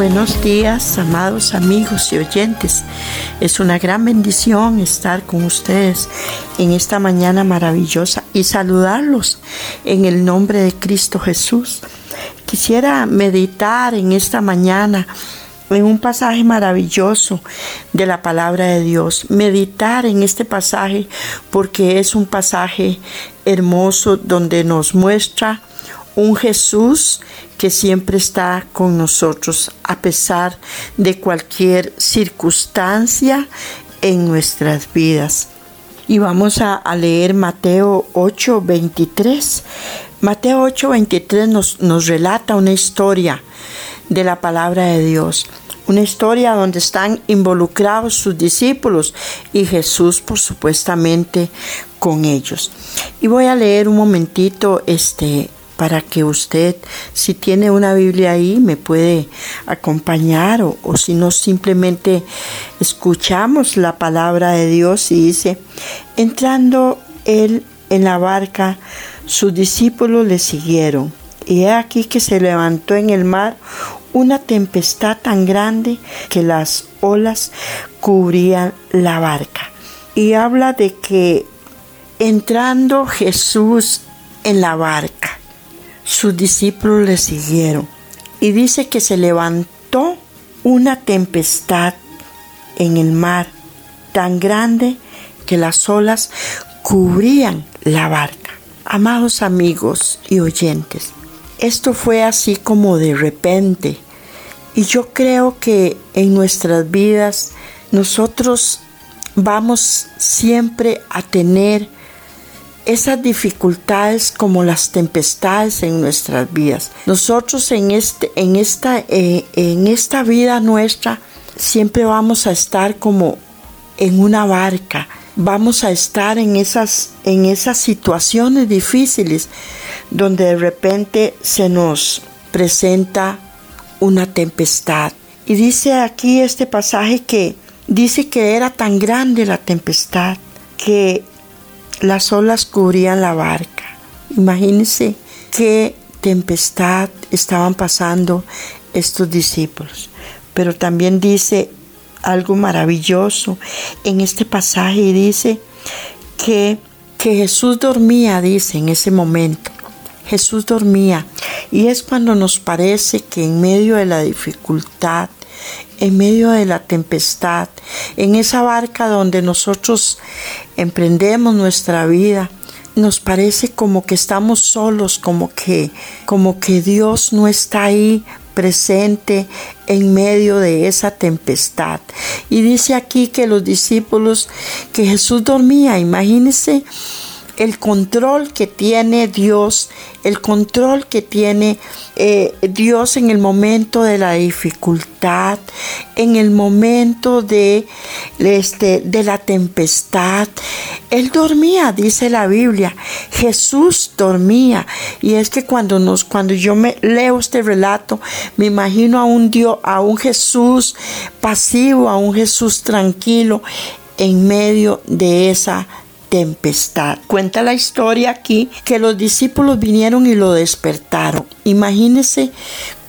Buenos días, amados amigos y oyentes. Es una gran bendición estar con ustedes en esta mañana maravillosa y saludarlos en el nombre de Cristo Jesús. Quisiera meditar en esta mañana en un pasaje maravilloso de la palabra de Dios. Meditar en este pasaje porque es un pasaje hermoso donde nos muestra un Jesús que siempre está con nosotros a pesar de cualquier circunstancia en nuestras vidas. Y vamos a, leer Mateo 8:23. Mateo 8:23 nos, nos relata una historia de la palabra de Dios. Una historia donde están involucrados sus discípulos y Jesús, por supuestamente, con ellos. Y voy a leer un momentito este, para que usted, si tiene una Biblia ahí, me puede acompañar o, si no, simplemente escuchamos la palabra de Dios y dice, entrando él en la barca, sus discípulos le siguieron. Y he aquí que se levantó en el mar una tempestad tan grande que las olas cubrían la barca. Y habla de que entrando Jesús en la barca, sus discípulos le siguieron. Y dice que se levantó una tempestad en el mar tan grande que las olas cubrían la barca. Amados amigos y oyentes, esto fue así como de repente. Y yo creo que en nuestras vidas nosotros vamos siempre a tener esas dificultades como las tempestades en nuestras vidas. Nosotros en, este, en, esta, eh, en esta vida nuestra siempre vamos a estar como en una barca, vamos a estar en esas, en esas situaciones difíciles donde de repente se nos presenta una tempestad. Y dice aquí este pasaje que dice que era tan grande la tempestad que las olas cubrían la barca. Imagínense qué tempestad estaban pasando estos discípulos. Pero también dice algo maravilloso en este pasaje y dice que, que Jesús dormía, dice, en ese momento. Jesús dormía. Y es cuando nos parece que en medio de la dificultad, en medio de la tempestad, en esa barca donde nosotros emprendemos nuestra vida, nos parece como que estamos solos, como que, como que Dios no está ahí presente en medio de esa tempestad. Y dice aquí que los discípulos, que Jesús dormía, imagínense el control que tiene Dios, el control que tiene eh, Dios en el momento de la dificultad, en el momento de, este, de la tempestad. Él dormía, dice la Biblia. Jesús dormía. Y es que cuando, nos, cuando yo me leo este relato, me imagino a un Dios, a un Jesús pasivo, a un Jesús tranquilo en medio de esa tempestad. Cuenta la historia aquí que los discípulos vinieron y lo despertaron. Imagínense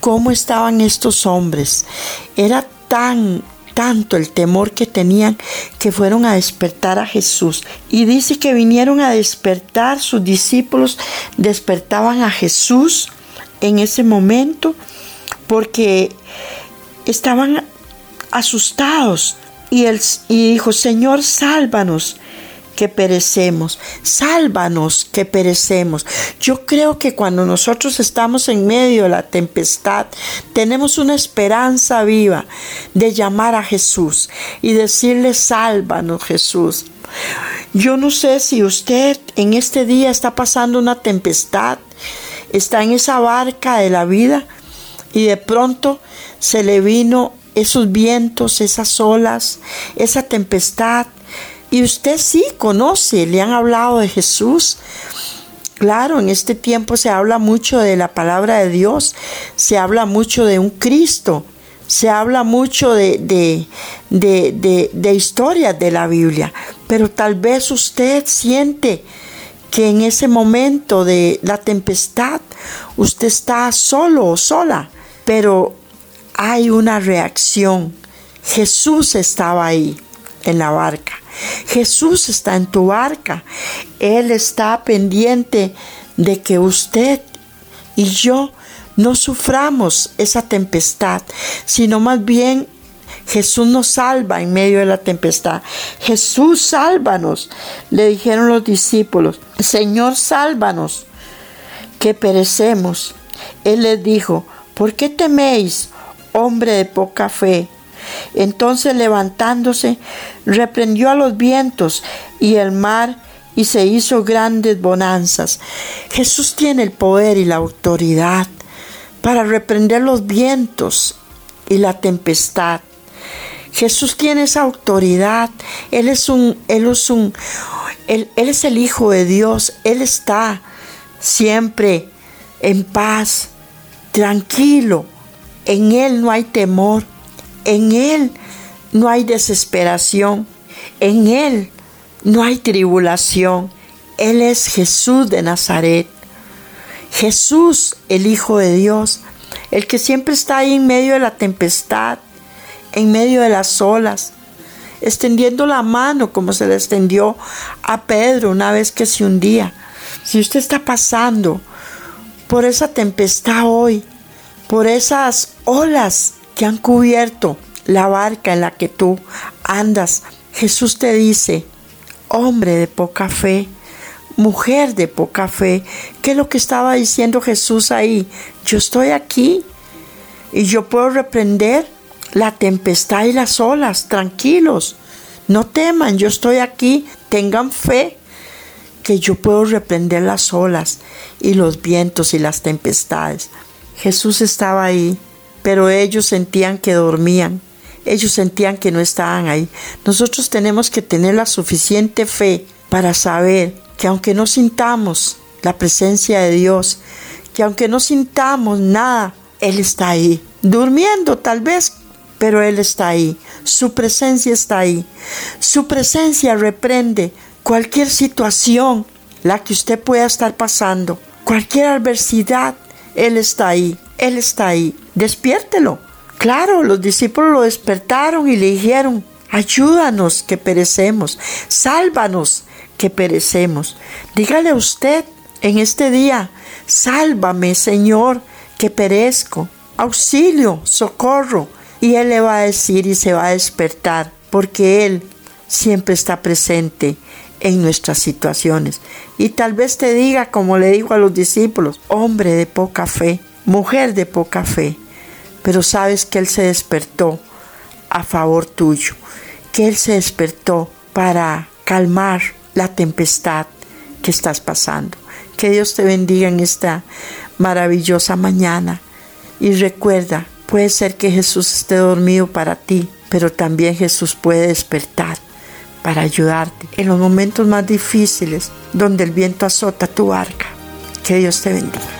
cómo estaban estos hombres. Era tan tanto el temor que tenían que fueron a despertar a Jesús. Y dice que vinieron a despertar, sus discípulos despertaban a Jesús en ese momento porque estaban asustados. Y, él, y dijo, Señor, sálvanos que perecemos. Sálvanos que perecemos. Yo creo que cuando nosotros estamos en medio de la tempestad, tenemos una esperanza viva de llamar a Jesús y decirle, sálvanos Jesús. Yo no sé si usted en este día está pasando una tempestad está en esa barca de la vida y de pronto se le vino esos vientos, esas olas, esa tempestad. Y usted sí conoce, le han hablado de Jesús. Claro, en este tiempo se habla mucho de la palabra de Dios, se habla mucho de un Cristo, se habla mucho de, de, de, de, historias de la Biblia, pero tal vez usted siente que en ese momento de la tempestad usted está solo o sola, pero hay una reacción. Jesús estaba ahí en la barca. Jesús está en tu barca. Él está pendiente de que usted y yo no suframos esa tempestad, sino más bien Jesús nos salva en medio de la tempestad. Jesús, sálvanos, le dijeron los discípulos. Señor, sálvanos, que perecemos. Él les dijo, ¿por qué teméis, hombre de poca fe? Entonces levantándose, reprendió a los vientos y el mar y se hizo grandes bonanzas. Jesús tiene el poder y la autoridad para reprender los vientos y la tempestad. Jesús tiene esa autoridad. Él es un, él es un, él, es el Hijo de Dios. Él está siempre en paz, tranquilo. En Él no hay temor. En Él no hay desesperación. En Él no hay tribulación. Él es Jesús de Nazaret. Jesús, el Hijo de Dios, el que siempre está ahí en medio de la tempestad, en medio de las olas, extendiendo la mano como se le extendió a Pedro una vez que se hundía. Si usted está pasando por esa tempestad hoy, por esas olas que han cubierto la barca en la que tú andas, Jesús te dice, hombre de poca fe, mujer de poca fe. ¿Qué es lo que estaba diciendo Jesús ahí? Yo estoy aquí y yo puedo reprender la tempestad y las olas, tranquilos. No teman, yo estoy aquí, tengan fe que yo puedo reprender las olas y los vientos y las tempestades. Jesús estaba ahí, pero ellos sentían que dormían. Ellos sentían que no estaban ahí. Nosotros tenemos que tener la suficiente fe para saber que aunque no sintamos la presencia de Dios, que aunque no sintamos nada, Él está ahí, durmiendo tal vez, pero Él está ahí, su presencia está ahí, su presencia reprende cualquier situación, la que usted pueda estar pasando, cualquier adversidad, Él está ahí, Él está ahí, despiértelo. Claro, los discípulos lo despertaron y le dijeron, ayúdanos que perecemos, sálvanos que perecemos. Dígale usted en este día, sálvame Señor, que perezco, auxilio, socorro. Y Él le va a decir y se va a despertar, porque Él siempre está presente en nuestras situaciones. Y tal vez te diga, como le digo a los discípulos, hombre de poca fe, mujer de poca fe, pero sabes que Él se despertó a favor tuyo, que Él se despertó para calmar la tempestad que estás pasando. Que Dios te bendiga en esta maravillosa mañana. Y recuerda, puede ser que Jesús esté dormido para ti, pero también Jesús puede despertar para ayudarte en los momentos más difíciles donde el viento azota tu barca. Que Dios te bendiga.